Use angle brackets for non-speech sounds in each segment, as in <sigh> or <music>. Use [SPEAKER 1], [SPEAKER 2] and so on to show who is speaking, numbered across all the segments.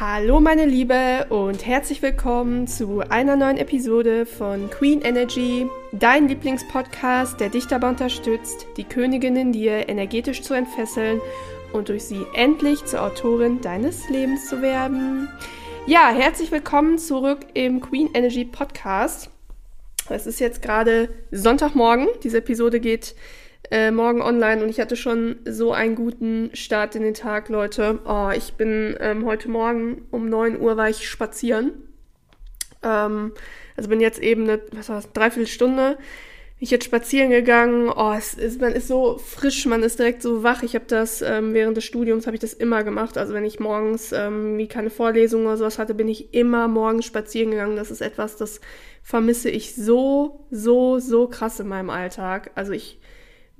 [SPEAKER 1] Hallo meine Liebe und herzlich willkommen zu einer neuen Episode von Queen Energy, dein Lieblingspodcast, der dich dabei unterstützt, die Königin in dir energetisch zu entfesseln und durch sie endlich zur Autorin deines Lebens zu werden. Ja, herzlich willkommen zurück im Queen Energy Podcast. Es ist jetzt gerade Sonntagmorgen. Diese Episode geht äh, morgen online und ich hatte schon so einen guten Start in den Tag, Leute. Oh, ich bin ähm, heute Morgen um 9 Uhr war ich spazieren. Ähm, also bin jetzt eben eine, was war das, dreiviertel Stunde. Ich jetzt spazieren gegangen. Oh, es ist, man ist so frisch, man ist direkt so wach. Ich habe das ähm, während des Studiums habe ich das immer gemacht. Also wenn ich morgens ähm, wie keine Vorlesung oder sowas hatte, bin ich immer morgens spazieren gegangen. Das ist etwas, das vermisse ich so, so, so krass in meinem Alltag. Also ich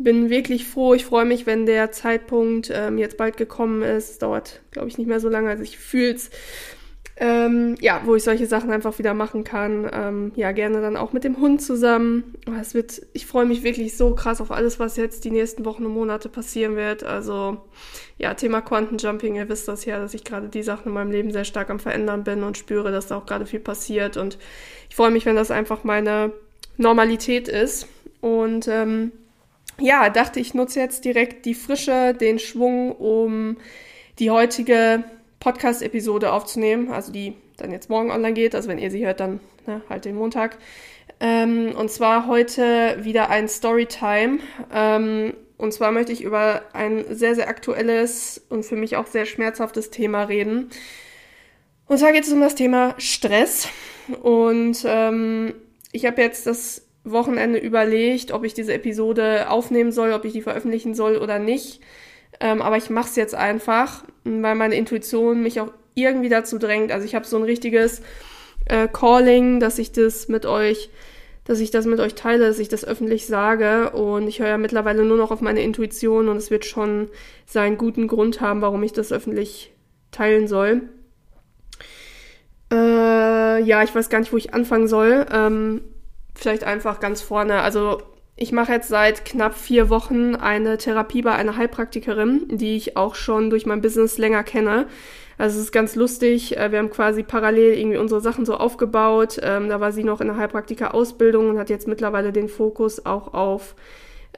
[SPEAKER 1] bin wirklich froh. Ich freue mich, wenn der Zeitpunkt ähm, jetzt bald gekommen ist. Dauert, glaube ich, nicht mehr so lange. Also ich fühle es. Ähm, ja, wo ich solche Sachen einfach wieder machen kann. Ähm, ja, gerne dann auch mit dem Hund zusammen. Es wird, ich freue mich wirklich so krass auf alles, was jetzt die nächsten Wochen und Monate passieren wird. Also, ja, Thema Quantenjumping, ihr wisst das ja, dass ich gerade die Sachen in meinem Leben sehr stark am Verändern bin und spüre, dass da auch gerade viel passiert. Und ich freue mich, wenn das einfach meine Normalität ist. Und ähm, ja, dachte ich nutze jetzt direkt die Frische, den Schwung, um die heutige Podcast-Episode aufzunehmen, also die dann jetzt morgen online geht. Also wenn ihr sie hört, dann ne, halt den Montag. Ähm, und zwar heute wieder ein Storytime. Ähm, und zwar möchte ich über ein sehr, sehr aktuelles und für mich auch sehr schmerzhaftes Thema reden. Und zwar geht es um das Thema Stress. Und ähm, ich habe jetzt das Wochenende überlegt, ob ich diese Episode aufnehmen soll, ob ich die veröffentlichen soll oder nicht. Ähm, aber ich mache es jetzt einfach, weil meine Intuition mich auch irgendwie dazu drängt. Also ich habe so ein richtiges äh, Calling, dass ich das mit euch, dass ich das mit euch teile, dass ich das öffentlich sage. Und ich höre ja mittlerweile nur noch auf meine Intuition und es wird schon seinen guten Grund haben, warum ich das öffentlich teilen soll. Äh, ja, ich weiß gar nicht, wo ich anfangen soll. Ähm, vielleicht einfach ganz vorne. Also ich mache jetzt seit knapp vier Wochen eine Therapie bei einer Heilpraktikerin, die ich auch schon durch mein Business länger kenne. Also es ist ganz lustig. Äh, wir haben quasi parallel irgendwie unsere Sachen so aufgebaut. Ähm, da war sie noch in der Heilpraktiker-Ausbildung und hat jetzt mittlerweile den Fokus auch auf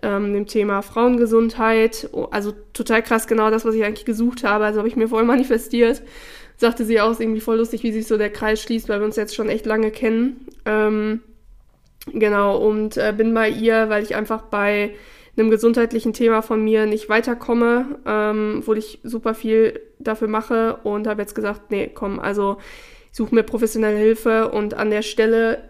[SPEAKER 1] ähm, dem Thema Frauengesundheit. Also total krass, genau das, was ich eigentlich gesucht habe. Also habe ich mir voll manifestiert. Sagte sie auch, ist irgendwie voll lustig, wie sich so der Kreis schließt, weil wir uns jetzt schon echt lange kennen. Ähm, Genau, und äh, bin bei ihr, weil ich einfach bei einem gesundheitlichen Thema von mir nicht weiterkomme, ähm, obwohl ich super viel dafür mache und habe jetzt gesagt, nee, komm, also suche mir professionelle Hilfe und an der Stelle,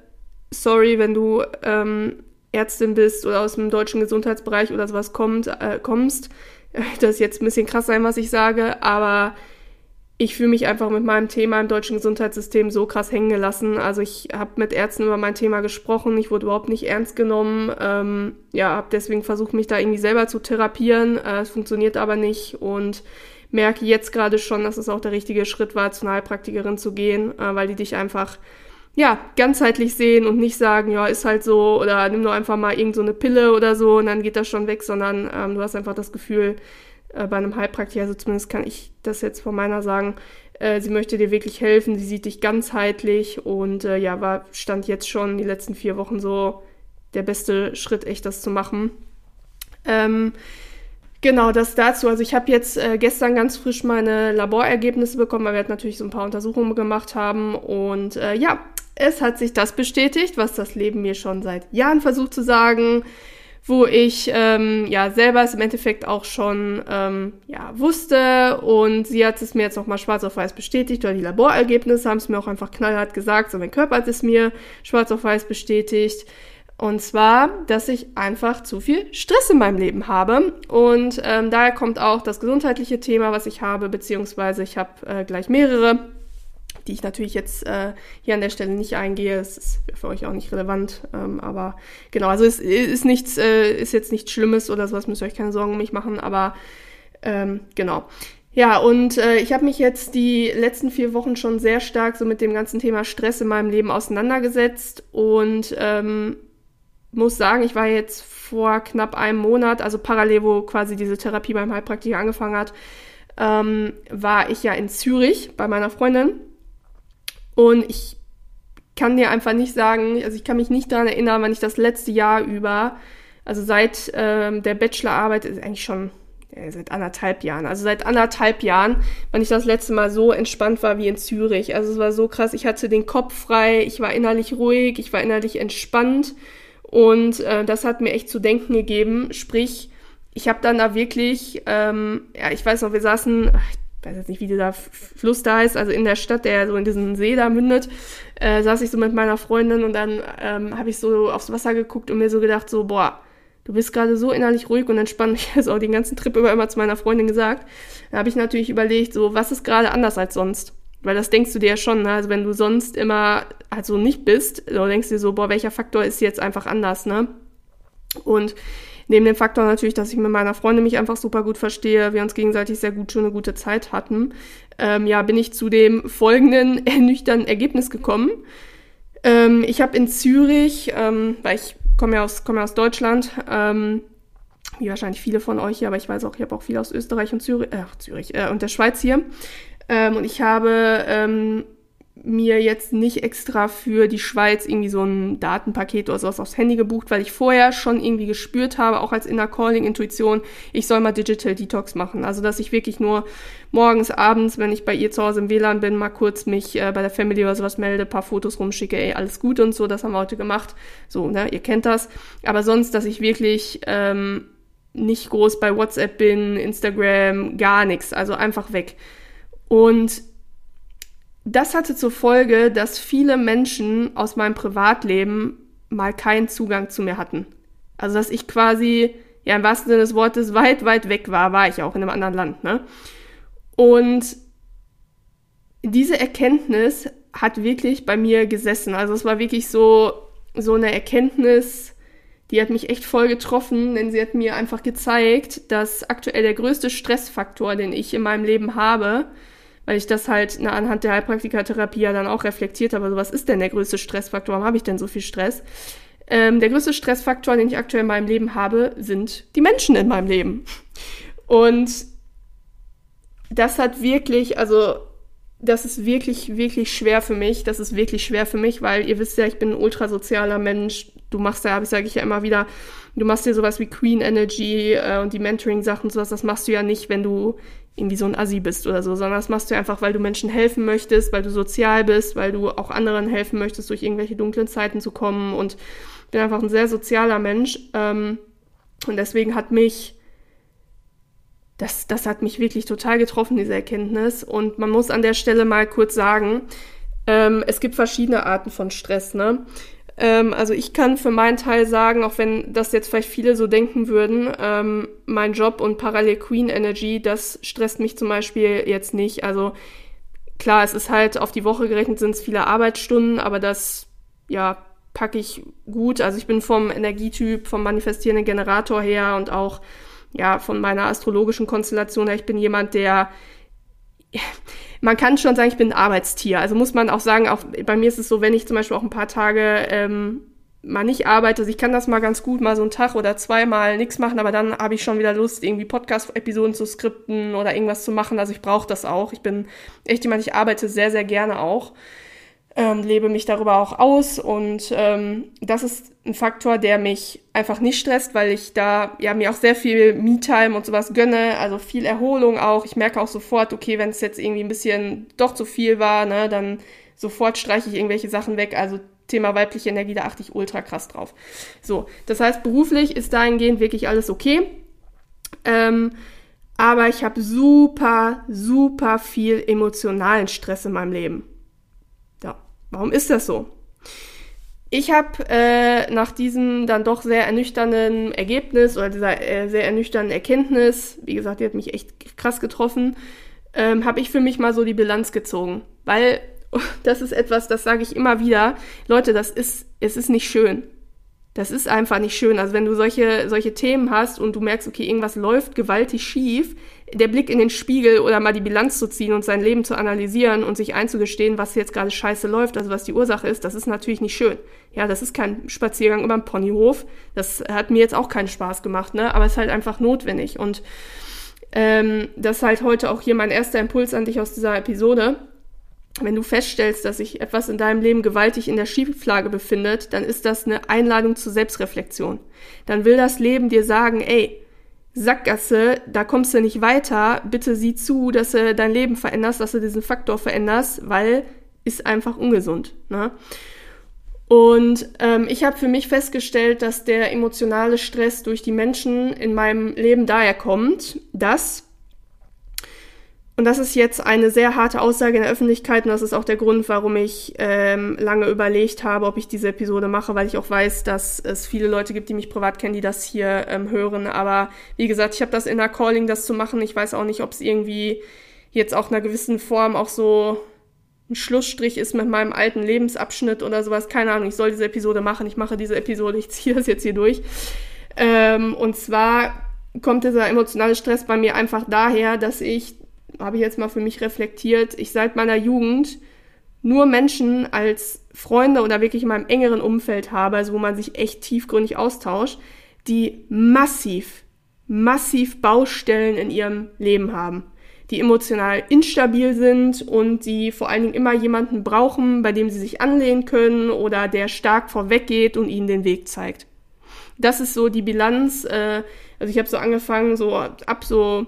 [SPEAKER 1] sorry, wenn du ähm, Ärztin bist oder aus dem deutschen Gesundheitsbereich oder sowas kommt, äh, kommst, <laughs> das ist jetzt ein bisschen krass sein, was ich sage, aber ich fühle mich einfach mit meinem Thema im deutschen Gesundheitssystem so krass hängen gelassen. Also ich habe mit Ärzten über mein Thema gesprochen, ich wurde überhaupt nicht ernst genommen. Ähm, ja, habe deswegen versucht, mich da irgendwie selber zu therapieren. Äh, es funktioniert aber nicht und merke jetzt gerade schon, dass es auch der richtige Schritt war, zu einer Heilpraktikerin zu gehen, äh, weil die dich einfach ja, ganzheitlich sehen und nicht sagen, ja, ist halt so oder nimm nur einfach mal irgend so Pille oder so und dann geht das schon weg, sondern ähm, du hast einfach das Gefühl, äh, bei einem Heilpraktiker, also zumindest kann ich das jetzt von meiner sagen, äh, sie möchte dir wirklich helfen, sie sieht dich ganzheitlich und äh, ja, war, stand jetzt schon die letzten vier Wochen so der beste Schritt, echt das zu machen. Ähm, Genau, das dazu. Also ich habe jetzt äh, gestern ganz frisch meine Laborergebnisse bekommen, weil wir natürlich so ein paar Untersuchungen gemacht haben. Und äh, ja, es hat sich das bestätigt, was das Leben mir schon seit Jahren versucht zu sagen wo ich ähm, ja selber es im Endeffekt auch schon ähm, ja, wusste und sie hat es mir jetzt nochmal schwarz auf weiß bestätigt oder die Laborergebnisse haben es mir auch einfach knallhart gesagt, so mein Körper hat es mir schwarz auf weiß bestätigt. Und zwar, dass ich einfach zu viel Stress in meinem Leben habe. Und ähm, daher kommt auch das gesundheitliche Thema, was ich habe, beziehungsweise ich habe äh, gleich mehrere die ich natürlich jetzt äh, hier an der Stelle nicht eingehe. Es ist für euch auch nicht relevant. Ähm, aber genau, also es ist nichts, äh, ist jetzt nichts Schlimmes oder sowas, müsst ihr euch keine Sorgen um mich machen, aber ähm, genau. Ja, und äh, ich habe mich jetzt die letzten vier Wochen schon sehr stark so mit dem ganzen Thema Stress in meinem Leben auseinandergesetzt und ähm, muss sagen, ich war jetzt vor knapp einem Monat, also parallel, wo quasi diese Therapie beim Heilpraktiker angefangen hat, ähm, war ich ja in Zürich bei meiner Freundin. Und ich kann dir einfach nicht sagen, also ich kann mich nicht daran erinnern, wann ich das letzte Jahr über, also seit ähm, der Bachelorarbeit, ist eigentlich schon äh, seit anderthalb Jahren, also seit anderthalb Jahren, wann ich das letzte Mal so entspannt war wie in Zürich. Also es war so krass, ich hatte den Kopf frei, ich war innerlich ruhig, ich war innerlich entspannt und äh, das hat mir echt zu denken gegeben. Sprich, ich habe dann da wirklich, ähm, ja, ich weiß noch, wir saßen, ich weiß jetzt nicht, wie dieser Fluss da ist, also in der Stadt, der so in diesen See da mündet, äh, saß ich so mit meiner Freundin und dann ähm, habe ich so aufs Wasser geguckt und mir so gedacht, so, boah, du bist gerade so innerlich ruhig und entspannt. <laughs> Ich habe es auch den ganzen Trip über immer zu meiner Freundin gesagt. Da habe ich natürlich überlegt, so, was ist gerade anders als sonst? Weil das denkst du dir ja schon, ne? Also wenn du sonst immer halt so nicht bist, dann denkst du dir so, boah, welcher Faktor ist jetzt einfach anders, ne? Und Neben dem Faktor natürlich, dass ich mit meiner Freundin mich einfach super gut verstehe, wir uns gegenseitig sehr gut schon eine gute Zeit hatten, ähm, ja, bin ich zu dem folgenden <laughs> ernüchternden Ergebnis gekommen. Ähm, ich habe in Zürich, ähm, weil ich komme ja aus, komme ja aus Deutschland, ähm, wie wahrscheinlich viele von euch hier, aber ich weiß auch, ich habe auch viele aus Österreich und Zürich, äh, Zürich äh, und der Schweiz hier. Ähm, und ich habe ähm, mir jetzt nicht extra für die Schweiz irgendwie so ein Datenpaket oder sowas aufs Handy gebucht, weil ich vorher schon irgendwie gespürt habe, auch als Inner Calling Intuition, ich soll mal Digital Detox machen. Also, dass ich wirklich nur morgens, abends, wenn ich bei ihr zu Hause im WLAN bin, mal kurz mich äh, bei der Family oder sowas melde, paar Fotos rumschicke, ey, alles gut und so, das haben wir heute gemacht. So, ne, ihr kennt das. Aber sonst, dass ich wirklich ähm, nicht groß bei WhatsApp bin, Instagram, gar nichts, also einfach weg. Und das hatte zur Folge, dass viele Menschen aus meinem Privatleben mal keinen Zugang zu mir hatten. Also dass ich quasi, ja im wahrsten Sinne des Wortes, weit, weit weg war, war ich auch in einem anderen Land. Ne? Und diese Erkenntnis hat wirklich bei mir gesessen. Also es war wirklich so, so eine Erkenntnis, die hat mich echt voll getroffen, denn sie hat mir einfach gezeigt, dass aktuell der größte Stressfaktor, den ich in meinem Leben habe, weil ich das halt na, anhand der Heilpraktikertherapie ja dann auch reflektiert habe. Also was ist denn der größte Stressfaktor? Warum habe ich denn so viel Stress? Ähm, der größte Stressfaktor, den ich aktuell in meinem Leben habe, sind die Menschen in meinem Leben. Und das hat wirklich, also das ist wirklich, wirklich schwer für mich. Das ist wirklich schwer für mich, weil ihr wisst ja, ich bin ein ultrasozialer Mensch. Du machst ja, sage ich ja immer wieder, du machst dir sowas wie Queen Energy äh, und die Mentoring-Sachen und sowas, das machst du ja nicht, wenn du irgendwie so ein Assi bist oder so, sondern das machst du einfach, weil du Menschen helfen möchtest, weil du sozial bist, weil du auch anderen helfen möchtest, durch irgendwelche dunklen Zeiten zu kommen und bin einfach ein sehr sozialer Mensch ähm, und deswegen hat mich das, das hat mich wirklich total getroffen, diese Erkenntnis. Und man muss an der Stelle mal kurz sagen, ähm, es gibt verschiedene Arten von Stress. Ne? Ähm, also ich kann für meinen Teil sagen, auch wenn das jetzt vielleicht viele so denken würden, ähm, mein Job und parallel Queen Energy, das stresst mich zum Beispiel jetzt nicht. Also klar, es ist halt auf die Woche gerechnet sind es viele Arbeitsstunden, aber das, ja, packe ich gut. Also ich bin vom Energietyp, vom manifestierenden Generator her und auch, ja, von meiner astrologischen Konstellation her. Ich bin jemand, der man kann schon sagen, ich bin ein Arbeitstier. Also muss man auch sagen, auch bei mir ist es so, wenn ich zum Beispiel auch ein paar Tage ähm, mal nicht arbeite, also ich kann das mal ganz gut, mal so einen Tag oder zweimal nichts machen, aber dann habe ich schon wieder Lust, irgendwie Podcast-Episoden zu skripten oder irgendwas zu machen. Also ich brauche das auch. Ich bin echt jemand, ich arbeite sehr, sehr gerne auch ähm, lebe mich darüber auch aus und ähm, das ist ein Faktor, der mich einfach nicht stresst, weil ich da ja mir auch sehr viel Me-Time und sowas gönne, also viel Erholung auch. Ich merke auch sofort, okay, wenn es jetzt irgendwie ein bisschen doch zu viel war, ne, dann sofort streiche ich irgendwelche Sachen weg. Also Thema weibliche Energie, da achte ich ultra krass drauf. So, das heißt, beruflich ist dahingehend wirklich alles okay. Ähm, aber ich habe super, super viel emotionalen Stress in meinem Leben. Warum ist das so? Ich habe äh, nach diesem dann doch sehr ernüchternden Ergebnis oder dieser äh, sehr ernüchternden Erkenntnis, wie gesagt, die hat mich echt krass getroffen, ähm, habe ich für mich mal so die Bilanz gezogen. Weil <laughs> das ist etwas, das sage ich immer wieder, Leute, das ist, es ist nicht schön. Das ist einfach nicht schön. Also wenn du solche, solche Themen hast und du merkst, okay, irgendwas läuft gewaltig schief, der Blick in den Spiegel oder mal die Bilanz zu ziehen und sein Leben zu analysieren und sich einzugestehen, was jetzt gerade scheiße läuft, also was die Ursache ist, das ist natürlich nicht schön. Ja, das ist kein Spaziergang über den Ponyhof. Das hat mir jetzt auch keinen Spaß gemacht, ne? Aber es ist halt einfach notwendig. Und Ähm, das ist halt heute auch hier mein erster Impuls an dich aus dieser Episode. Wenn du feststellst, dass sich etwas in deinem Leben gewaltig in der Schieflage befindet, dann ist das eine Einladung zur Selbstreflexion. Dann will das Leben dir sagen, ey, Sackgasse, da kommst du nicht weiter, bitte sieh zu, dass du dein Leben veränderst, dass du diesen Faktor veränderst, weil ist einfach ungesund. Ne? Und ähm, ich habe für mich festgestellt, dass der emotionale Stress durch die Menschen in meinem Leben daher kommt, dass und das ist jetzt eine sehr harte Aussage in der Öffentlichkeit und das ist auch der Grund, warum ich ähm, lange überlegt habe, ob ich diese Episode mache, weil ich auch weiß, dass es viele Leute gibt, die mich privat kennen, die das hier ähm, hören. Aber wie gesagt, ich habe das in der Calling, das zu machen. Ich weiß auch nicht, ob es irgendwie jetzt auch in einer gewissen Form auch so ein Schlussstrich ist mit meinem alten Lebensabschnitt oder sowas. Keine Ahnung, ich soll diese Episode machen. Ich mache diese Episode, ich ziehe das jetzt hier durch. Ähm, und zwar kommt dieser emotionale Stress bei mir einfach daher, dass ich habe ich jetzt mal für mich reflektiert, ich seit meiner Jugend nur Menschen als Freunde oder wirklich in meinem engeren Umfeld habe, also wo man sich echt tiefgründig austauscht, die massiv, massiv Baustellen in ihrem Leben haben, die emotional instabil sind und die vor allen Dingen immer jemanden brauchen, bei dem sie sich anlehnen können oder der stark vorweggeht und ihnen den Weg zeigt. Das ist so die Bilanz. Äh, also ich habe so angefangen, so ab so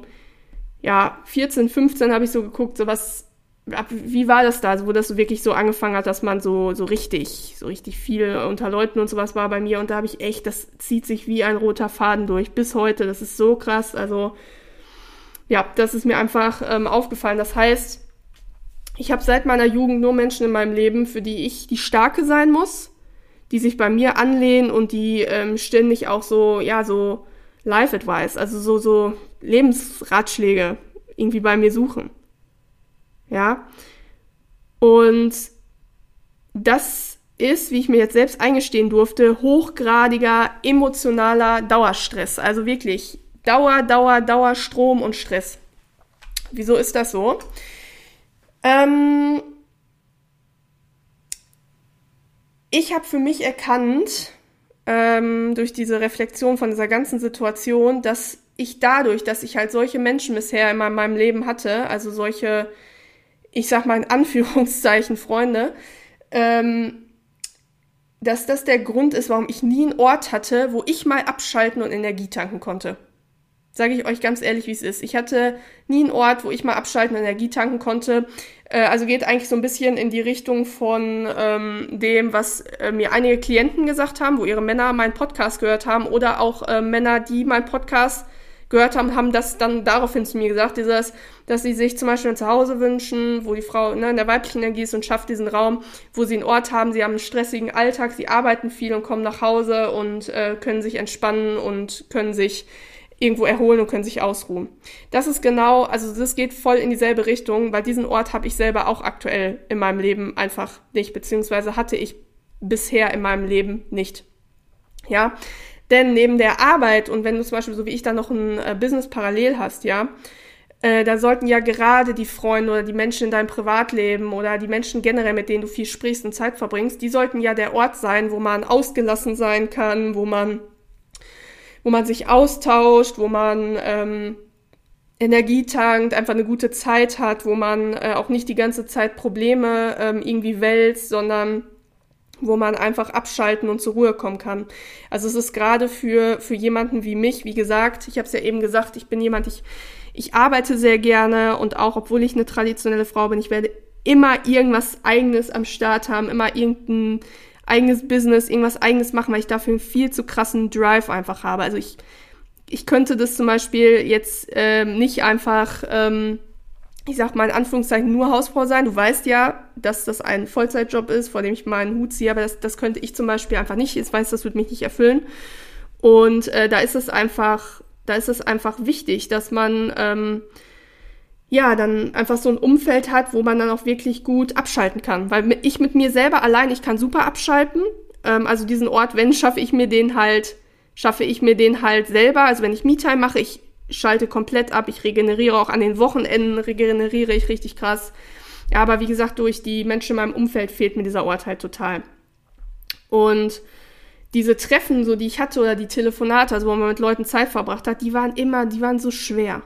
[SPEAKER 1] ja, 14, 15 habe ich so geguckt, so was, wie war das da, wo das so wirklich so angefangen hat, dass man so, so richtig, so richtig viel unter Leuten und sowas war bei mir. Und da habe ich echt, das zieht sich wie ein roter Faden durch bis heute, das ist so krass, also ja, das ist mir einfach ähm, aufgefallen. Das heißt, ich habe seit meiner Jugend nur Menschen in meinem Leben, für die ich die Starke sein muss, die sich bei mir anlehnen und die ähm, ständig auch so, ja, so Life Advice, also so, so Lebensratschläge irgendwie bei mir suchen. Ja. Und das ist, wie ich mir jetzt selbst eingestehen durfte, hochgradiger emotionaler Dauerstress. Also wirklich Dauer, Dauer, Dauer, Strom und Stress. Wieso ist das so? Ähm ich habe für mich erkannt, ähm, durch diese Reflexion von dieser ganzen Situation, dass ich dadurch, dass ich halt solche Menschen bisher in meinem Leben hatte, also solche, ich sag mal in Anführungszeichen Freunde, ähm, dass das der Grund ist, warum ich nie einen Ort hatte, wo ich mal abschalten und Energie tanken konnte. Sage ich euch ganz ehrlich, wie es ist. Ich hatte nie einen Ort, wo ich mal abschalten und Energie tanken konnte. Äh, also geht eigentlich so ein bisschen in die Richtung von ähm, dem, was äh, mir einige Klienten gesagt haben, wo ihre Männer meinen Podcast gehört haben oder auch äh, Männer, die meinen Podcast gehört haben, haben das dann daraufhin zu mir gesagt, dieses, dass sie sich zum Beispiel ein Zuhause wünschen, wo die Frau ne, in der weiblichen Energie ist und schafft diesen Raum, wo sie einen Ort haben, sie haben einen stressigen Alltag, sie arbeiten viel und kommen nach Hause und äh, können sich entspannen und können sich irgendwo erholen und können sich ausruhen. Das ist genau, also das geht voll in dieselbe Richtung, weil diesen Ort habe ich selber auch aktuell in meinem Leben einfach nicht, beziehungsweise hatte ich bisher in meinem Leben nicht. Ja, denn neben der Arbeit und wenn du zum Beispiel so wie ich dann noch ein äh, Business parallel hast, ja, äh, da sollten ja gerade die Freunde oder die Menschen in deinem Privatleben oder die Menschen generell, mit denen du viel sprichst und Zeit verbringst, die sollten ja der Ort sein, wo man ausgelassen sein kann, wo man wo man sich austauscht, wo man ähm, Energie tankt, einfach eine gute Zeit hat, wo man äh, auch nicht die ganze Zeit Probleme ähm, irgendwie wälzt, sondern wo man einfach abschalten und zur Ruhe kommen kann. Also es ist gerade für, für jemanden wie mich, wie gesagt, ich habe es ja eben gesagt, ich bin jemand, ich, ich arbeite sehr gerne und auch obwohl ich eine traditionelle Frau bin, ich werde immer irgendwas eigenes am Start haben, immer irgendein eigenes Business, irgendwas eigenes machen, weil ich dafür einen viel zu krassen Drive einfach habe. Also ich, ich könnte das zum Beispiel jetzt ähm, nicht einfach, ähm, ich sag mal in Anführungszeichen, nur Hausfrau sein. Du weißt ja, dass das ein Vollzeitjob ist, vor dem ich meinen Hut ziehe, aber das, das könnte ich zum Beispiel einfach nicht. Ich weiß, das würde mich nicht erfüllen. Und äh, da ist es einfach, da ist es einfach wichtig, dass man ähm, ja, dann einfach so ein Umfeld hat, wo man dann auch wirklich gut abschalten kann. Weil ich mit mir selber allein, ich kann super abschalten. Ähm, also diesen Ort, wenn, schaffe ich mir den halt, schaffe ich mir den halt selber. Also wenn ich Me-Time mache, ich schalte komplett ab, ich regeneriere auch an den Wochenenden, regeneriere ich richtig krass. Aber wie gesagt, durch die Menschen in meinem Umfeld fehlt mir dieser Ort halt total. Und diese Treffen, so die ich hatte oder die Telefonate, also wo man mit Leuten Zeit verbracht hat, die waren immer, die waren so schwer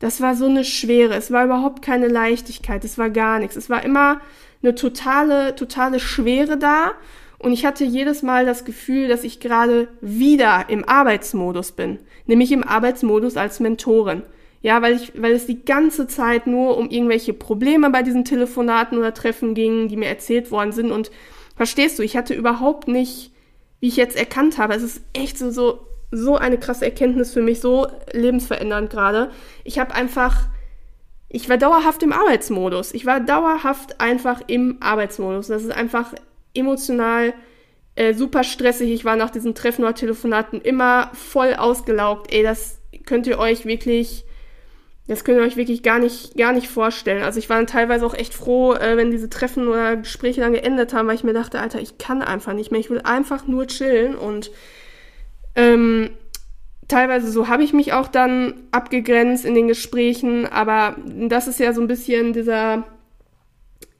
[SPEAKER 1] das war so eine Schwere. Es war überhaupt keine Leichtigkeit. Es war gar nichts. Es war immer eine totale, totale Schwere da. Und ich hatte jedes Mal das Gefühl, dass ich gerade wieder im Arbeitsmodus bin. Nämlich im Arbeitsmodus als Mentorin. Ja, weil ich, weil es die ganze Zeit nur um irgendwelche Probleme bei diesen Telefonaten oder Treffen ging, die mir erzählt worden sind. Und verstehst du, ich hatte überhaupt nicht, wie ich jetzt erkannt habe, es ist echt so, so, so eine krasse Erkenntnis für mich, so lebensverändernd gerade. Ich habe einfach, ich war dauerhaft im Arbeitsmodus. Ich war dauerhaft einfach im Arbeitsmodus. Das ist einfach emotional äh, super stressig. Ich war nach diesen Treffen oder Telefonaten immer voll ausgelaugt. Ey, das könnt ihr euch wirklich das könnt ihr euch wirklich gar nicht, gar nicht vorstellen. Also ich war dann teilweise auch echt froh, äh, wenn diese Treffen oder Gespräche dann geendet haben, weil ich mir dachte, Alter, ich kann einfach nicht mehr. Ich will einfach nur chillen und ähm, teilweise so habe ich mich auch dann abgegrenzt in den Gesprächen, aber das ist ja so ein bisschen dieser,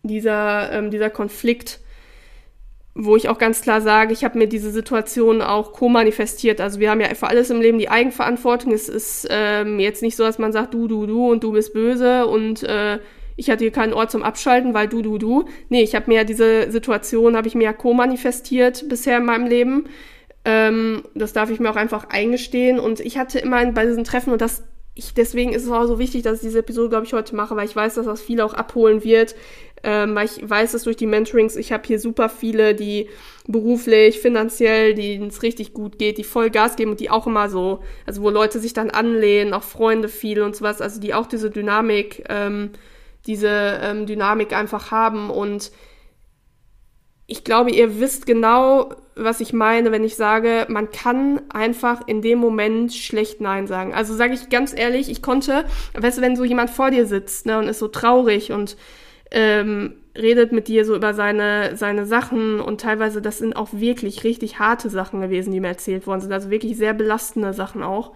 [SPEAKER 1] dieser, ähm, dieser Konflikt, wo ich auch ganz klar sage, ich habe mir diese Situation auch co-manifestiert. Also wir haben ja für alles im Leben die Eigenverantwortung. Es ist ähm, jetzt nicht so, dass man sagt, du, du, du und du bist böse und äh, ich hatte hier keinen Ort zum Abschalten, weil du, du, du. Nee, ich habe mir ja diese Situation, habe ich mir ja co-manifestiert bisher in meinem Leben. Ähm, das darf ich mir auch einfach eingestehen. Und ich hatte immer bei diesen Treffen, und das ich, deswegen ist es auch so wichtig, dass ich diese Episode, glaube ich, heute mache, weil ich weiß, dass das viele auch abholen wird. Ähm, weil ich weiß, dass durch die Mentorings, ich habe hier super viele, die beruflich, finanziell, denen es richtig gut geht, die voll Gas geben und die auch immer so, also wo Leute sich dann anlehnen, auch Freunde viel und sowas, also die auch diese Dynamik, ähm, diese ähm, Dynamik einfach haben und ich glaube, ihr wisst genau, was ich meine, wenn ich sage, man kann einfach in dem Moment schlecht Nein sagen. Also sage ich ganz ehrlich, ich konnte, weißt du, wenn so jemand vor dir sitzt ne, und ist so traurig und ähm, redet mit dir so über seine, seine Sachen und teilweise, das sind auch wirklich richtig harte Sachen gewesen, die mir erzählt worden sind, also wirklich sehr belastende Sachen auch.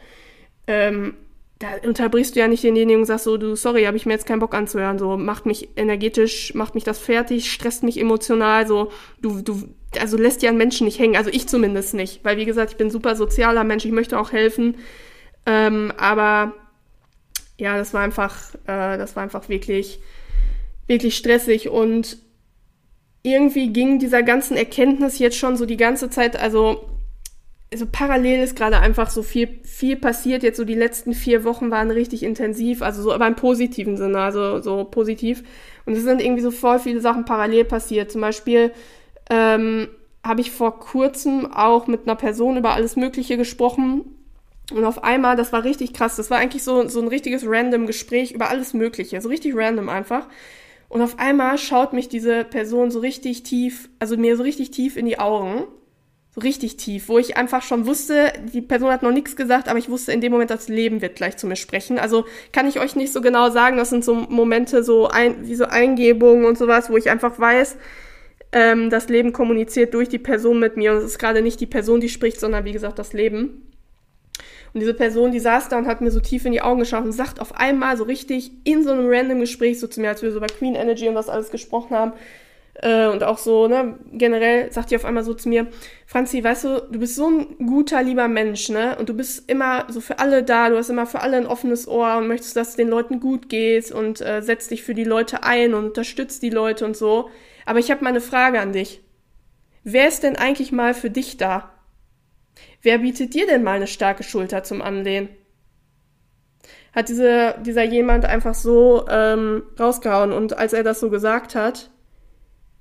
[SPEAKER 1] Ähm, da unterbrichst du ja nicht denjenigen und sagst so, du, sorry, habe ich mir jetzt keinen Bock anzuhören, so, macht mich energetisch, macht mich das fertig, stresst mich emotional, so, du, du, also lässt ja einen Menschen nicht hängen, also ich zumindest nicht, weil wie gesagt, ich bin super sozialer Mensch, ich möchte auch helfen, ähm, aber ja, das war einfach, äh, das war einfach wirklich, wirklich stressig und irgendwie ging dieser ganzen Erkenntnis jetzt schon so die ganze Zeit, also also parallel ist gerade einfach so viel, viel passiert. Jetzt so die letzten vier Wochen waren richtig intensiv, also so, aber im positiven Sinne, also so positiv. Und es sind irgendwie so voll viele Sachen parallel passiert. Zum Beispiel ähm, habe ich vor kurzem auch mit einer Person über alles Mögliche gesprochen. Und auf einmal, das war richtig krass. Das war eigentlich so, so ein richtiges random Gespräch über alles Mögliche. So richtig random einfach. Und auf einmal schaut mich diese Person so richtig tief, also mir so richtig tief in die Augen so richtig tief, wo ich einfach schon wusste, die Person hat noch nichts gesagt, aber ich wusste in dem Moment, das Leben wird gleich zu mir sprechen. Also kann ich euch nicht so genau sagen, das sind so Momente, so ein, wie so Eingebungen und sowas, wo ich einfach weiß, ähm, das Leben kommuniziert durch die Person mit mir und es ist gerade nicht die Person, die spricht, sondern wie gesagt das Leben. Und diese Person, die saß da und hat mir so tief in die Augen geschaut und sagt auf einmal so richtig in so einem random Gespräch so zu mir, als wir so bei Queen Energy und was alles gesprochen haben, äh, und auch so, ne, generell sagt die auf einmal so zu mir, Franzi, weißt du, du bist so ein guter, lieber Mensch, ne? Und du bist immer so für alle da, du hast immer für alle ein offenes Ohr und möchtest, dass es den Leuten gut geht und äh, setzt dich für die Leute ein und unterstützt die Leute und so. Aber ich habe mal eine Frage an dich. Wer ist denn eigentlich mal für dich da? Wer bietet dir denn mal eine starke Schulter zum Anlehnen? Hat diese, dieser jemand einfach so ähm, rausgehauen und als er das so gesagt hat,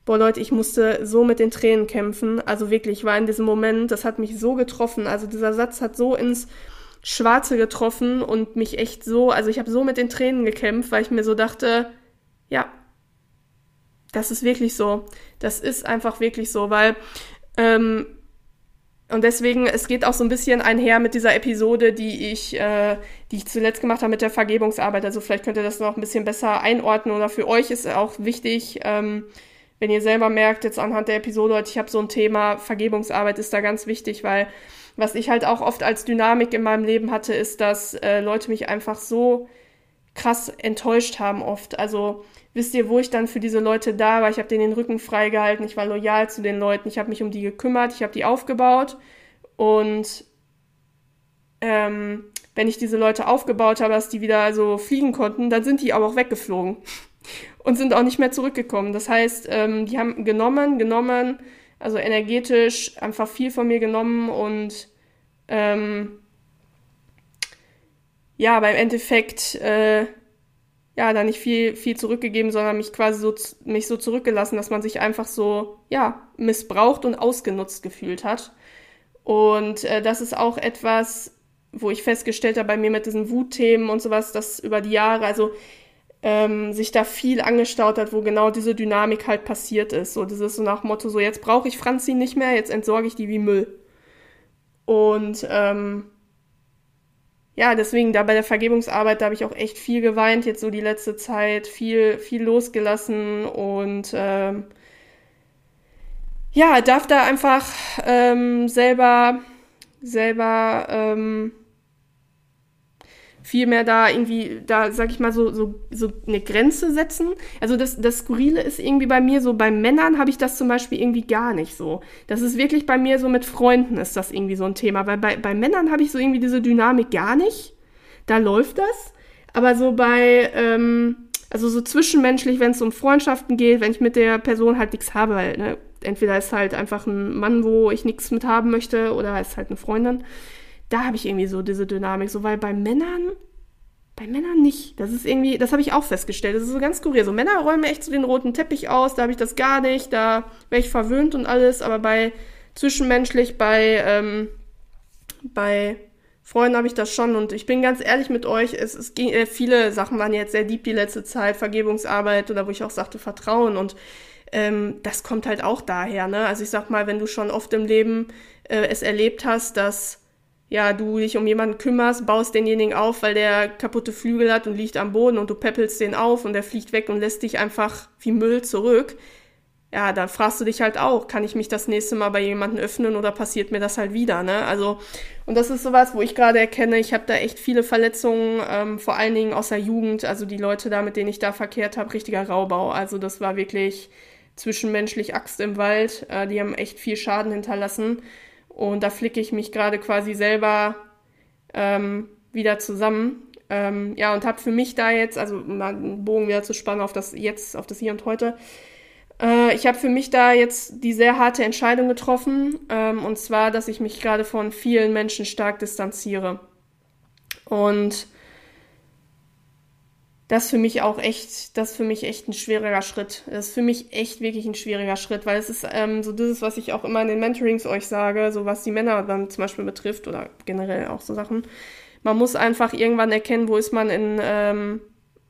[SPEAKER 1] Boah, Leute, ich musste so mit den Tränen kämpfen. Also wirklich, ich war in diesem Moment, das hat mich so getroffen. Also dieser Satz hat so ins Schwarze getroffen und mich echt so, also ich habe so mit den Tränen gekämpft, weil ich mir so dachte, ja, das ist wirklich so. Das ist einfach wirklich so, weil ähm, und deswegen, es geht auch so ein bisschen einher mit dieser Episode, die ich, äh, die ich zuletzt gemacht habe mit der Vergebungsarbeit. Also vielleicht könnt ihr das noch ein bisschen besser einordnen oder für euch ist auch wichtig, ähm, wenn ihr selber merkt, jetzt anhand der Episode ich habe so ein Thema, Vergebungsarbeit ist da ganz wichtig, weil was ich halt auch oft als Dynamik in meinem Leben hatte, ist, dass äh, Leute mich einfach so krass enttäuscht haben oft. Also wisst ihr, wo ich dann für diese Leute da war? Ich habe denen den Rücken freigehalten, ich war loyal zu den Leuten, ich habe mich um die gekümmert, ich habe die aufgebaut und ähm, wenn ich diese Leute aufgebaut habe, dass die wieder so fliegen konnten, dann sind die aber auch weggeflogen und sind auch nicht mehr zurückgekommen. Das heißt, ähm, die haben genommen, genommen, also energetisch einfach viel von mir genommen und ähm, ja, aber im Endeffekt äh, ja, da nicht viel, viel zurückgegeben, sondern mich quasi so, mich so zurückgelassen, dass man sich einfach so, ja, missbraucht und ausgenutzt gefühlt hat. Und äh, das ist auch etwas, wo ich festgestellt habe bei mir mit diesen Wutthemen und sowas, dass über die Jahre, also ähm, sich da viel angestaut hat, wo genau diese Dynamik halt passiert ist. So, das ist so nach Motto, so jetzt brauche ich Franzi nicht mehr, jetzt entsorge ich die wie Müll. Und ähm, ja, deswegen da bei der Vergebungsarbeit, da habe ich auch echt viel geweint, jetzt so die letzte Zeit, viel, viel losgelassen und ähm, ja, darf da einfach ähm, selber, selber ähm, viel mehr da irgendwie, da sag ich mal, so, so, so eine Grenze setzen. Also das, das Skurrile ist irgendwie bei mir so, bei Männern habe ich das zum Beispiel irgendwie gar nicht so. Das ist wirklich bei mir so mit Freunden ist das irgendwie so ein Thema. Weil bei, bei Männern habe ich so irgendwie diese Dynamik gar nicht. Da läuft das. Aber so bei, ähm, also so zwischenmenschlich, wenn es um Freundschaften geht, wenn ich mit der Person halt nichts habe, weil, ne, entweder ist halt einfach ein Mann, wo ich nichts mit haben möchte, oder ist halt eine Freundin da habe ich irgendwie so diese Dynamik, so weil bei Männern, bei Männern nicht. Das ist irgendwie, das habe ich auch festgestellt. Das ist so ganz skurril. So Männer räumen echt so den roten Teppich aus, da habe ich das gar nicht, da wäre ich verwöhnt und alles, aber bei zwischenmenschlich, bei, ähm, bei Freunden habe ich das schon und ich bin ganz ehrlich mit euch, es, es ging, äh, viele Sachen waren jetzt sehr deep die letzte Zeit, Vergebungsarbeit oder wo ich auch sagte Vertrauen und ähm, das kommt halt auch daher, ne? Also ich sag mal, wenn du schon oft im Leben äh, es erlebt hast, dass ja, du dich um jemanden kümmerst, baust denjenigen auf, weil der kaputte Flügel hat und liegt am Boden und du peppelst den auf und der fliegt weg und lässt dich einfach wie Müll zurück. Ja, dann fragst du dich halt auch, kann ich mich das nächste Mal bei jemandem öffnen oder passiert mir das halt wieder, ne? Also, und das ist sowas, wo ich gerade erkenne, ich habe da echt viele Verletzungen, ähm, vor allen Dingen aus der Jugend, also die Leute da, mit denen ich da verkehrt habe, richtiger Raubau. Also das war wirklich zwischenmenschlich Axt im Wald. Äh, die haben echt viel Schaden hinterlassen. Und da flicke ich mich gerade quasi selber ähm, wieder zusammen. Ähm, ja, und habe für mich da jetzt, also mal einen Bogen wieder zu spannen auf das Jetzt, auf das Hier und Heute. Äh, ich habe für mich da jetzt die sehr harte Entscheidung getroffen. Ähm, und zwar, dass ich mich gerade von vielen Menschen stark distanziere. Und das für mich auch echt, das für mich echt ein schwieriger Schritt. Das ist für mich echt wirklich ein schwieriger Schritt, weil es ist ähm, so ist, was ich auch immer in den Mentorings euch sage, so was die Männer dann zum Beispiel betrifft oder generell auch so Sachen. Man muss einfach irgendwann erkennen, wo ist man in, ähm,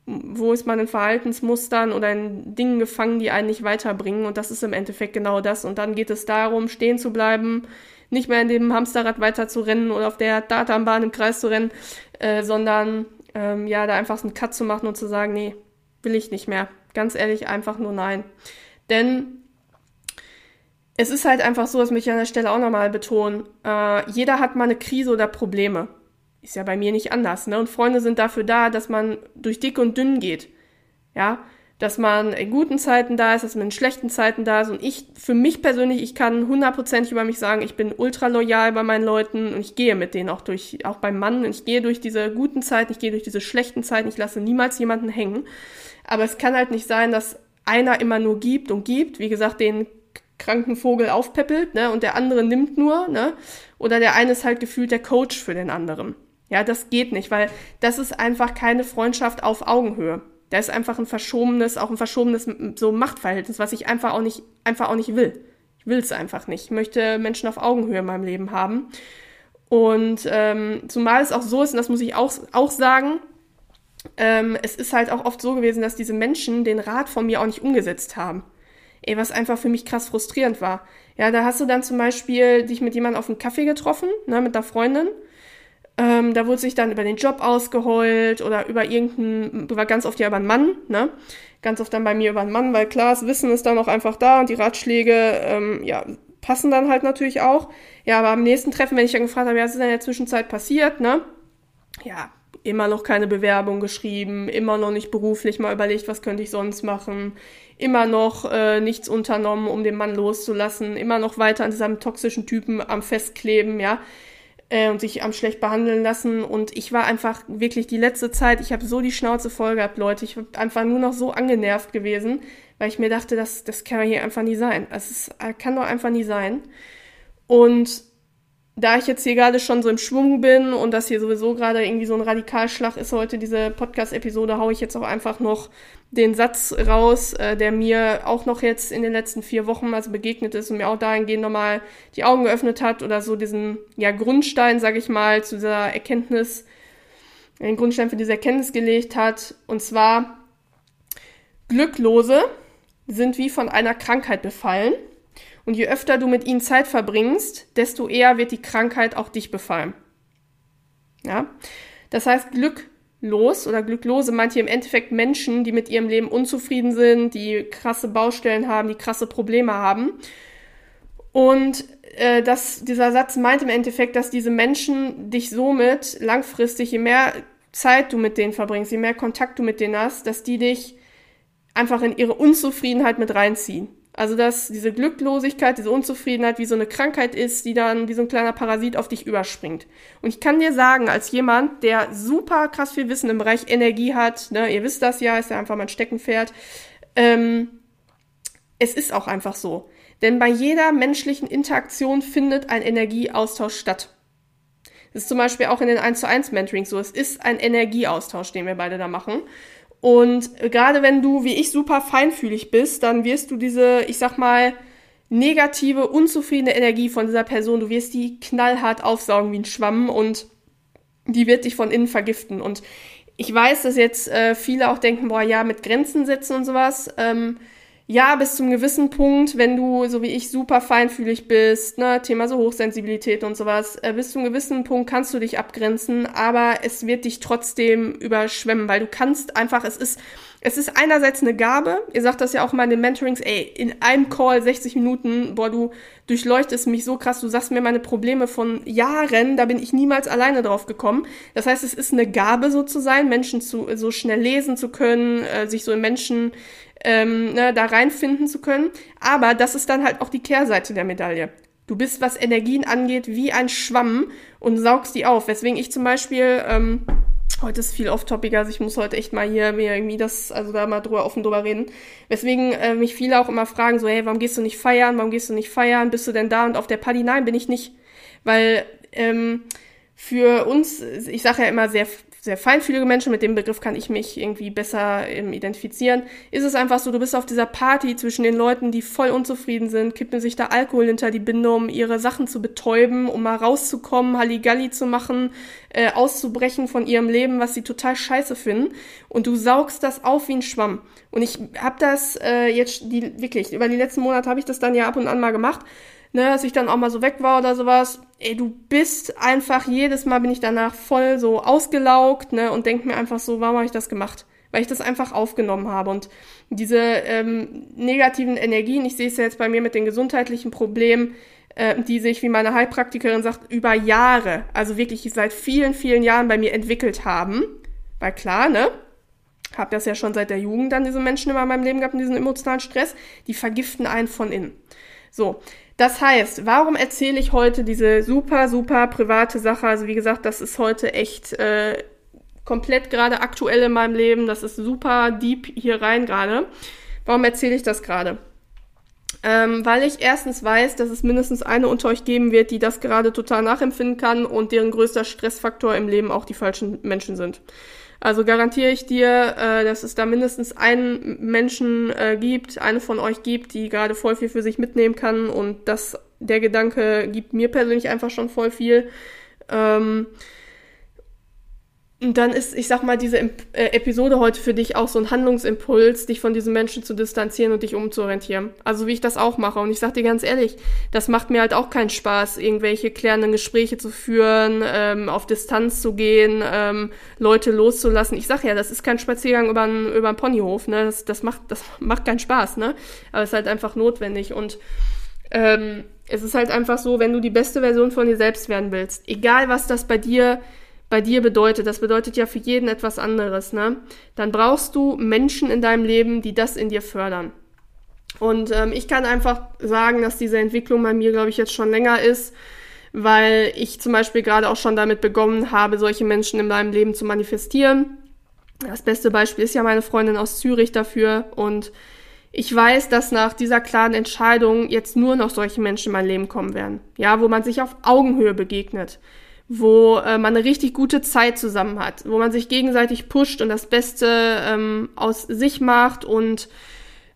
[SPEAKER 1] wo ist man in Verhaltensmustern oder in Dingen gefangen, die einen nicht weiterbringen. Und das ist im Endeffekt genau das. Und dann geht es darum, stehen zu bleiben, nicht mehr in dem Hamsterrad weiter zu rennen oder auf der Datanbahn im Kreis zu rennen, äh, sondern ähm, ja, da einfach so einen Cut zu machen und zu sagen, nee, will ich nicht mehr. Ganz ehrlich, einfach nur nein. Denn es ist halt einfach so, das möchte ich an der Stelle auch nochmal betonen, äh, jeder hat mal eine Krise oder Probleme. Ist ja bei mir nicht anders, ne? Und Freunde sind dafür da, dass man durch dick und dünn geht. Ja, dass man in guten Zeiten da ist, dass man in schlechten Zeiten da ist. Und ich, für mich persönlich, ich kann hundertprozentig über mich sagen, ich bin ultra loyal bei meinen Leuten und ich gehe mit denen auch durch, auch beim Mann. Und ich gehe durch diese guten Zeiten, ich gehe durch diese schlechten Zeiten, ich lasse niemals jemanden hängen. Aber es kann halt nicht sein, dass einer immer nur gibt und gibt, wie gesagt, den kranken Vogel aufpeppelt, ne, und der andere nimmt nur, ne, oder der eine ist halt gefühlt der Coach für den anderen. Ja, das geht nicht, weil das ist einfach keine Freundschaft auf Augenhöhe. Da ist einfach ein verschobenes, auch ein verschobenes so Machtverhältnis, was ich einfach auch nicht, einfach auch nicht will. Ich will es einfach nicht. Ich möchte Menschen auf Augenhöhe in meinem Leben haben. Und ähm, zumal es auch so ist, und das muss ich auch, auch sagen, ähm, es ist halt auch oft so gewesen, dass diese Menschen den Rat von mir auch nicht umgesetzt haben. Ey, was einfach für mich krass frustrierend war. Ja, da hast du dann zum Beispiel dich mit jemandem auf einen Kaffee getroffen, ne, mit einer Freundin. Ähm, da wurde sich dann über den Job ausgeheult oder über irgendeinen, war ganz oft ja über einen Mann, ne? Ganz oft dann bei mir über einen Mann, weil klar, das Wissen ist dann auch einfach da und die Ratschläge, ähm, ja, passen dann halt natürlich auch. Ja, aber am nächsten Treffen, wenn ich dann gefragt habe, ja, was ist denn in der Zwischenzeit passiert, ne? Ja, immer noch keine Bewerbung geschrieben, immer noch nicht beruflich mal überlegt, was könnte ich sonst machen, immer noch äh, nichts unternommen, um den Mann loszulassen, immer noch weiter an diesem toxischen Typen am Festkleben, ja äh, und sich am schlecht behandeln lassen. Und ich war einfach wirklich die letzte Zeit, ich habe so die Schnauze voll gehabt, Leute. Ich war einfach nur noch so angenervt gewesen, weil ich mir dachte, das, das kann hier einfach nie sein. Es äh, kann doch einfach nie sein. Und da ich jetzt hier gerade schon so im Schwung bin und das hier sowieso gerade irgendwie so ein Radikalschlag ist heute, diese Podcast-Episode, haue ich jetzt auch einfach noch den Satz raus, äh, der mir auch noch jetzt in den letzten vier Wochen also begegnet ist und mir auch dahingehend nochmal die Augen geöffnet hat oder so diesen ja, Grundstein, sage ich mal, zu dieser Erkenntnis, den Grundstein für diese Erkenntnis gelegt hat. Und zwar, Glücklose sind wie von einer Krankheit befallen und je öfter du mit ihnen Zeit verbringst, desto eher wird die Krankheit auch dich befallen. Ja? Das heißt, glücklos oder glücklose meint hier im Endeffekt Menschen, die mit ihrem Leben unzufrieden sind, die krasse Baustellen haben, die krasse Probleme haben. Und äh, das, dieser Satz meint im Endeffekt, dass diese Menschen dich somit langfristig, je mehr Zeit du mit denen verbringst, je mehr Kontakt du mit denen hast, dass die dich einfach in ihre Unzufriedenheit mit reinziehen. Also, dass diese Glücklosigkeit, diese Unzufriedenheit wie so eine Krankheit ist, die dann wie so ein kleiner Parasit auf dich überspringt. Und ich kann dir sagen, als jemand, der super krass viel Wissen im Bereich Energie hat, ne, ihr wisst das ja, ist ja einfach mein Steckenpferd, ähm, es ist auch einfach so. Denn bei jeder menschlichen Interaktion findet ein Energieaustausch statt. Das ist zum Beispiel auch in den 1 zu 1 Mentoring so. Es ist ein Energieaustausch, den wir beide da machen. Und gerade wenn du, wie ich, super feinfühlig bist, dann wirst du diese, ich sag mal, negative, unzufriedene Energie von dieser Person, du wirst die knallhart aufsaugen wie ein Schwamm und die wird dich von innen vergiften. Und ich weiß, dass jetzt äh, viele auch denken, boah, ja, mit Grenzen setzen und sowas. Ähm, ja, bis zum gewissen Punkt, wenn du, so wie ich, super feinfühlig bist, ne, Thema so Hochsensibilität und sowas, äh, bis zum gewissen Punkt kannst du dich abgrenzen, aber es wird dich trotzdem überschwemmen, weil du kannst einfach, es ist, es ist einerseits eine Gabe, ihr sagt das ja auch mal in den Mentorings, ey, in einem Call 60 Minuten, boah, du durchleuchtest mich so krass, du sagst mir meine Probleme von Jahren, da bin ich niemals alleine drauf gekommen. Das heißt, es ist eine Gabe so zu sein, Menschen zu, so schnell lesen zu können, äh, sich so in Menschen ähm, ne, da reinfinden zu können. Aber das ist dann halt auch die Kehrseite der Medaille. Du bist, was Energien angeht, wie ein Schwamm und saugst die auf. Weswegen ich zum Beispiel, ähm, heute ist viel off-topiger, also ich muss heute echt mal hier mir irgendwie das, also da mal drüber offen drüber reden. Weswegen äh, mich viele auch immer fragen, so, hey, warum gehst du nicht feiern? Warum gehst du nicht feiern? Bist du denn da und auf der Party? Nein, bin ich nicht. Weil ähm, für uns, ich sage ja immer sehr sehr feinfühlige Menschen, mit dem Begriff kann ich mich irgendwie besser ähm, identifizieren, ist es einfach so, du bist auf dieser Party zwischen den Leuten, die voll unzufrieden sind, kippen sich da Alkohol hinter die Binde, um ihre Sachen zu betäuben, um mal rauszukommen, Halligalli zu machen, äh, auszubrechen von ihrem Leben, was sie total scheiße finden. Und du saugst das auf wie ein Schwamm. Und ich habe das äh, jetzt, die, wirklich, über die letzten Monate habe ich das dann ja ab und an mal gemacht ne, dass ich dann auch mal so weg war oder sowas. Ey, du bist einfach, jedes Mal bin ich danach voll so ausgelaugt, ne, und denk mir einfach so, warum habe ich das gemacht? Weil ich das einfach aufgenommen habe. Und diese ähm, negativen Energien, ich sehe es ja jetzt bei mir mit den gesundheitlichen Problemen, äh, die sich, wie meine Heilpraktikerin sagt, über Jahre, also wirklich seit vielen, vielen Jahren bei mir entwickelt haben. Weil klar, ne? Hab das ja schon seit der Jugend dann diese Menschen immer in meinem Leben gehabt, diesen emotionalen Stress, die vergiften einen von innen. So, das heißt, warum erzähle ich heute diese super, super private Sache? Also wie gesagt, das ist heute echt äh, komplett gerade aktuell in meinem Leben. Das ist super deep hier rein gerade. Warum erzähle ich das gerade? Ähm, weil ich erstens weiß, dass es mindestens eine unter euch geben wird, die das gerade total nachempfinden kann und deren größter Stressfaktor im Leben auch die falschen Menschen sind. Also garantiere ich dir, äh, dass es da mindestens einen Menschen äh, gibt, eine von euch gibt, die gerade voll viel für sich mitnehmen kann und das, der Gedanke gibt mir persönlich einfach schon voll viel. Ähm, und dann ist, ich sag mal, diese äh, Episode heute für dich auch so ein Handlungsimpuls, dich von diesen Menschen zu distanzieren und dich umzuorientieren. Also wie ich das auch mache. Und ich sag dir ganz ehrlich, das macht mir halt auch keinen Spaß, irgendwelche klärenden Gespräche zu führen, ähm, auf Distanz zu gehen, ähm, Leute loszulassen. Ich sag ja, das ist kein Spaziergang über einen Ponyhof, ne? Das, das macht, das <laughs> macht keinen Spaß, ne? Aber es ist halt einfach notwendig. Und ähm, es ist halt einfach so, wenn du die beste Version von dir selbst werden willst, egal was das bei dir bei dir bedeutet, das bedeutet ja für jeden etwas anderes, ne? Dann brauchst du Menschen in deinem Leben, die das in dir fördern. Und ähm, ich kann einfach sagen, dass diese Entwicklung bei mir, glaube ich, jetzt schon länger ist, weil ich zum Beispiel gerade auch schon damit begonnen habe, solche Menschen in meinem Leben zu manifestieren. Das beste Beispiel ist ja meine Freundin aus Zürich dafür und ich weiß, dass nach dieser klaren Entscheidung jetzt nur noch solche Menschen in mein Leben kommen werden. Ja, wo man sich auf Augenhöhe begegnet, wo äh, man eine richtig gute Zeit zusammen hat, wo man sich gegenseitig pusht und das Beste ähm, aus sich macht und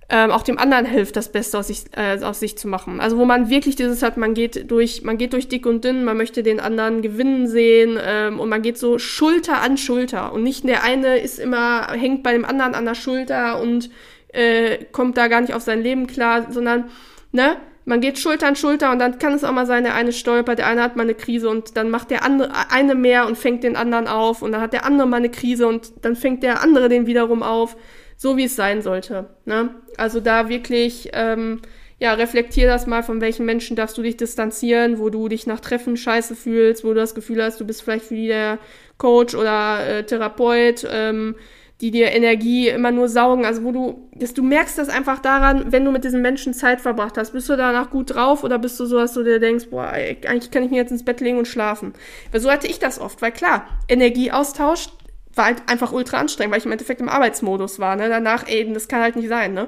[SPEAKER 1] ähm, auch dem anderen hilft, das Beste aus sich, äh, aus sich zu machen. Also wo man wirklich dieses hat, man geht durch, man geht durch dick und dünn, man möchte den anderen gewinnen sehen ähm, und man geht so Schulter an Schulter und nicht der eine ist immer hängt bei dem anderen an der Schulter und äh, kommt da gar nicht auf sein Leben klar, sondern ne, man geht Schulter an Schulter und dann kann es auch mal sein, der eine stolpert, der eine hat mal eine Krise und dann macht der andere eine mehr und fängt den anderen auf und dann hat der andere mal eine Krise und dann fängt der andere den wiederum auf so wie es sein sollte. Ne? Also da wirklich, ähm, ja, reflektier das mal, von welchen Menschen darfst du dich distanzieren, wo du dich nach Treffen scheiße fühlst, wo du das Gefühl hast, du bist vielleicht die der Coach oder äh, Therapeut, ähm, die dir Energie immer nur saugen. Also wo du, dass du merkst das einfach daran, wenn du mit diesen Menschen Zeit verbracht hast. Bist du danach gut drauf oder bist du so, dass du dir denkst, boah, eigentlich kann ich mir jetzt ins Bett legen und schlafen. Weil so hatte ich das oft, weil klar, Energieaustausch war halt einfach ultra anstrengend, weil ich im Endeffekt im Arbeitsmodus war. Ne? Danach, ey, das kann halt nicht sein. Ne?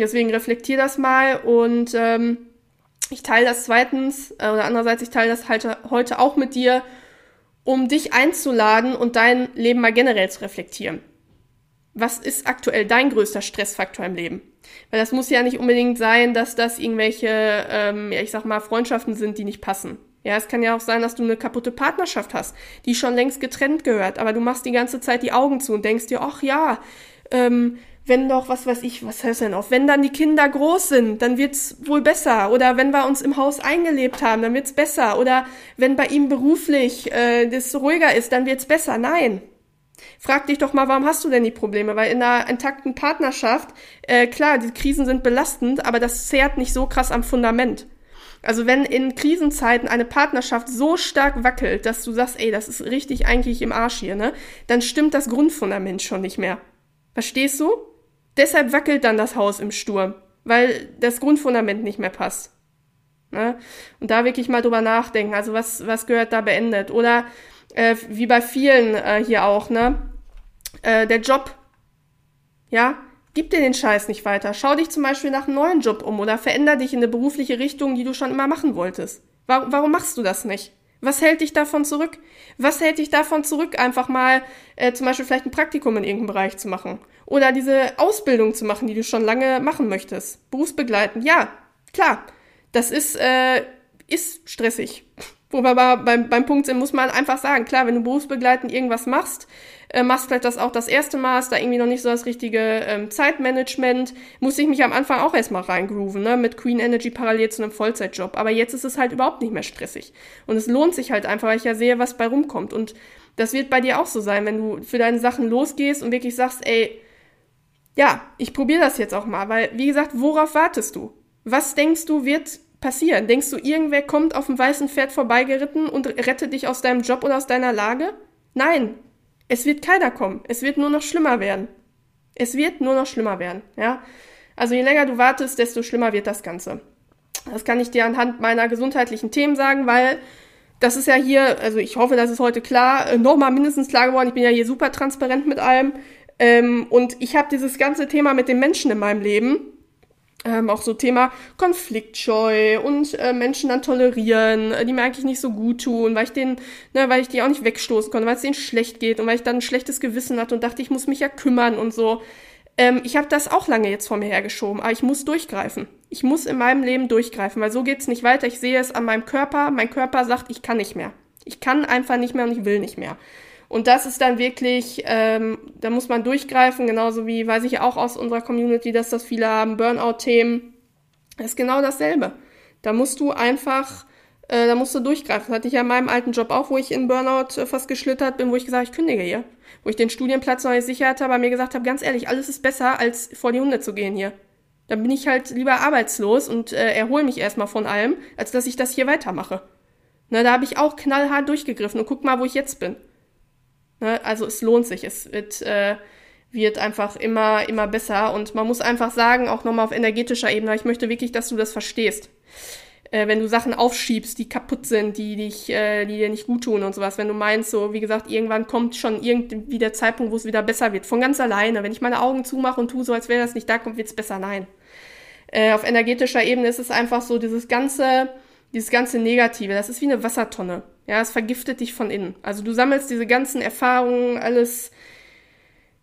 [SPEAKER 1] deswegen reflektier das mal und ähm, ich teile das zweitens, äh, oder andererseits, ich teile das halt heute auch mit dir, um dich einzuladen und dein Leben mal generell zu reflektieren. Was ist aktuell dein größter Stressfaktor im Leben? Weil das muss ja nicht unbedingt sein, dass das irgendwelche, ähm, ja, ich sag mal, Freundschaften sind, die nicht passen. Ja, es kann ja auch sein, dass du eine kaputte Partnerschaft hast, die schon längst getrennt gehört, aber du machst die ganze Zeit die Augen zu und denkst dir, ach ja, ähm, wenn doch, was weiß ich, was heißt denn auch, wenn dann die Kinder groß sind, dann wird's wohl besser. Oder wenn wir uns im Haus eingelebt haben, dann wird's besser. Oder wenn bei ihm beruflich äh, das ruhiger ist, dann wird's besser. Nein. Frag dich doch mal, warum hast du denn die Probleme? Weil in einer intakten Partnerschaft, äh, klar, die Krisen sind belastend, aber das zehrt nicht so krass am Fundament. Also wenn in Krisenzeiten eine Partnerschaft so stark wackelt, dass du sagst, ey, das ist richtig eigentlich im Arsch hier, ne? Dann stimmt das Grundfundament schon nicht mehr. Verstehst du? Deshalb wackelt dann das Haus im Sturm, weil das Grundfundament nicht mehr passt. Ne? Und da wirklich mal drüber nachdenken. Also was, was gehört da beendet? Oder äh, wie bei vielen äh, hier auch, ne? Äh, der Job. Ja, Gib dir den Scheiß nicht weiter. Schau dich zum Beispiel nach einem neuen Job um oder veränder dich in eine berufliche Richtung, die du schon immer machen wolltest. Warum, warum machst du das nicht? Was hält dich davon zurück? Was hält dich davon zurück, einfach mal äh, zum Beispiel vielleicht ein Praktikum in irgendeinem Bereich zu machen? Oder diese Ausbildung zu machen, die du schon lange machen möchtest? Berufsbegleitend, ja, klar. Das ist, äh, ist stressig. Wo wir aber beim, beim Punkt sind, muss man einfach sagen, klar, wenn du berufsbegleitend irgendwas machst, äh, machst vielleicht das auch das erste Mal, ist da irgendwie noch nicht so das richtige ähm, Zeitmanagement, musste ich mich am Anfang auch erstmal reingrooven, ne, mit Queen Energy parallel zu einem Vollzeitjob. Aber jetzt ist es halt überhaupt nicht mehr stressig. Und es lohnt sich halt einfach, weil ich ja sehe, was bei rumkommt. Und das wird bei dir auch so sein, wenn du für deine Sachen losgehst und wirklich sagst, ey, ja, ich probiere das jetzt auch mal, weil, wie gesagt, worauf wartest du? Was denkst du, wird passieren? Denkst du, irgendwer kommt auf dem weißen Pferd vorbeigeritten und rettet dich aus deinem Job oder aus deiner Lage? Nein, es wird keiner kommen. Es wird nur noch schlimmer werden. Es wird nur noch schlimmer werden, ja. Also je länger du wartest, desto schlimmer wird das Ganze. Das kann ich dir anhand meiner gesundheitlichen Themen sagen, weil das ist ja hier, also ich hoffe, das ist heute klar, äh, nochmal mindestens klar geworden. Ich bin ja hier super transparent mit allem. Ähm, und ich habe dieses ganze Thema mit den Menschen in meinem Leben ähm, auch so Thema Konfliktscheu und äh, Menschen dann tolerieren, äh, die mir eigentlich nicht so gut tun, weil ich den, ne, weil ich die auch nicht wegstoßen konnte, weil es denen schlecht geht und weil ich dann ein schlechtes Gewissen hatte und dachte, ich muss mich ja kümmern und so. Ähm, ich habe das auch lange jetzt vor mir hergeschoben, aber ich muss durchgreifen. Ich muss in meinem Leben durchgreifen, weil so geht's nicht weiter. Ich sehe es an meinem Körper. Mein Körper sagt, ich kann nicht mehr. Ich kann einfach nicht mehr und ich will nicht mehr. Und das ist dann wirklich, ähm, da muss man durchgreifen, genauso wie weiß ich auch aus unserer Community, dass das viele haben, Burnout-Themen. Das ist genau dasselbe. Da musst du einfach, äh, da musst du durchgreifen. Das hatte ich ja in meinem alten Job auch, wo ich in Burnout äh, fast geschlittert bin, wo ich gesagt habe, ich kündige hier. Wo ich den Studienplatz noch nicht sicher hatte, aber mir gesagt habe, ganz ehrlich, alles ist besser, als vor die Hunde zu gehen hier. Dann bin ich halt lieber arbeitslos und äh, erhole mich erstmal von allem, als dass ich das hier weitermache. Na, da habe ich auch knallhart durchgegriffen und guck mal, wo ich jetzt bin. Ne? Also es lohnt sich. Es wird, äh, wird einfach immer, immer besser. Und man muss einfach sagen, auch nochmal auf energetischer Ebene, ich möchte wirklich, dass du das verstehst. äh, wenn du Sachen aufschiebst, die kaputt sind, die dich, äh, die dir nicht gut tun und sowas. Wenn du meinst, so, wie gesagt, irgendwann kommt schon irgendwie der Zeitpunkt, wo es wieder besser wird. Von ganz alleine. Wenn ich meine Augen zumache und tue so, als wäre das nicht da, kommt, es besser. Nein. Äh, auf energetischer Ebene ist es einfach so, dieses ganze, dieses ganze Negative, das ist wie eine Wassertonne. Ja, es vergiftet dich von innen. Also du sammelst diese ganzen Erfahrungen, alles,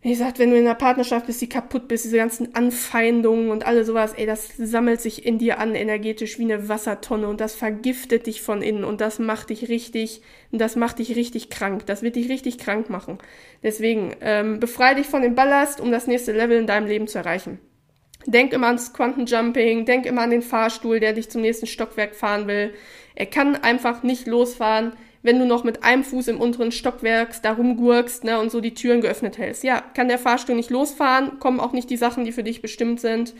[SPEAKER 1] wie gesagt, wenn du in einer Partnerschaft bist, die kaputt bist, diese ganzen Anfeindungen und alles sowas, ey, das sammelt sich in dir an, energetisch wie eine Wassertonne und das vergiftet dich von innen und das macht dich richtig, das macht dich richtig krank. Das wird dich richtig krank machen. Deswegen, ähm, befreie dich von dem Ballast, um das nächste Level in deinem Leben zu erreichen. Denk immer ans Quantenjumping, denk immer an den Fahrstuhl, der dich zum nächsten Stockwerk fahren will. Er kann einfach nicht losfahren, wenn du noch mit einem Fuß im unteren Stockwerk da rumgurkst ne, und so die Türen geöffnet hältst. Ja, kann der Fahrstuhl nicht losfahren, kommen auch nicht die Sachen, die für dich bestimmt sind.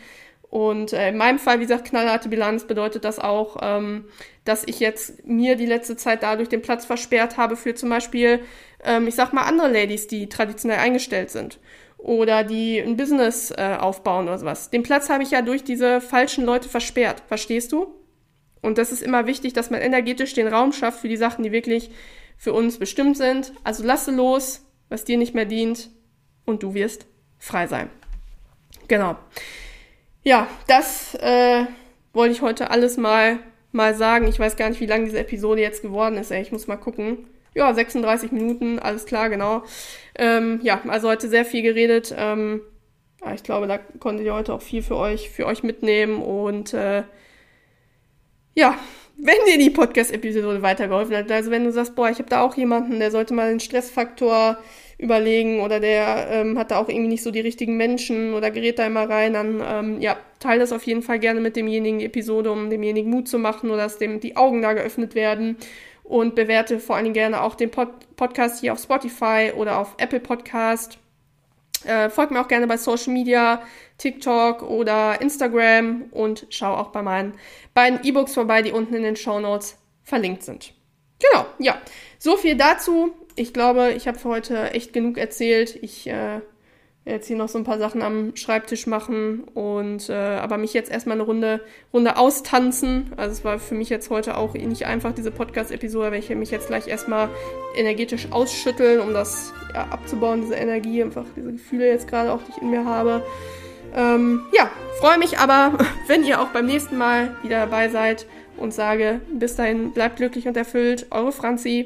[SPEAKER 1] Und äh, in meinem Fall, wie gesagt, knallharte Bilanz bedeutet das auch, ähm, dass ich jetzt mir die letzte Zeit dadurch den Platz versperrt habe für zum Beispiel, ähm, ich sag mal, andere Ladies, die traditionell eingestellt sind oder die ein Business äh, aufbauen oder sowas. Den Platz habe ich ja durch diese falschen Leute versperrt. Verstehst du? Und das ist immer wichtig, dass man energetisch den Raum schafft für die Sachen, die wirklich für uns bestimmt sind. Also lasse los, was dir nicht mehr dient und du wirst frei sein. Genau. Ja, das äh, wollte ich heute alles mal mal sagen. Ich weiß gar nicht, wie lang diese Episode jetzt geworden ist. Ey. Ich muss mal gucken. Ja, 36 Minuten, alles klar, genau. Ähm, ja, also heute sehr viel geredet. Ähm, ich glaube, da konntet ihr heute auch viel für euch, für euch mitnehmen und äh, ja, wenn dir die Podcast-Episode weitergeholfen hat, also wenn du sagst, boah, ich habe da auch jemanden, der sollte mal den Stressfaktor überlegen oder der ähm, hat da auch irgendwie nicht so die richtigen Menschen oder gerät da immer rein, dann ähm, ja, teile das auf jeden Fall gerne mit demjenigen die Episode, um demjenigen Mut zu machen oder dass dem die Augen da geöffnet werden und bewerte vor allen Dingen gerne auch den Pod Podcast hier auf Spotify oder auf Apple Podcast. Äh, folgt mir auch gerne bei Social Media, TikTok oder Instagram und schau auch bei meinen beiden E-Books vorbei, die unten in den Show Notes verlinkt sind. Genau, ja. So viel dazu. Ich glaube, ich habe für heute echt genug erzählt. Ich äh, jetzt hier noch so ein paar Sachen am Schreibtisch machen und äh, aber mich jetzt erstmal eine Runde Runde austanzen. Also es war für mich jetzt heute auch nicht einfach diese Podcast-Episode, weil ich mich jetzt gleich erstmal energetisch ausschütteln, um das ja, abzubauen, diese Energie, einfach diese Gefühle jetzt gerade auch, die ich in mir habe. Ähm, ja, freue mich aber, <laughs> wenn ihr auch beim nächsten Mal wieder dabei seid und sage bis dahin bleibt glücklich und erfüllt. Eure Franzi.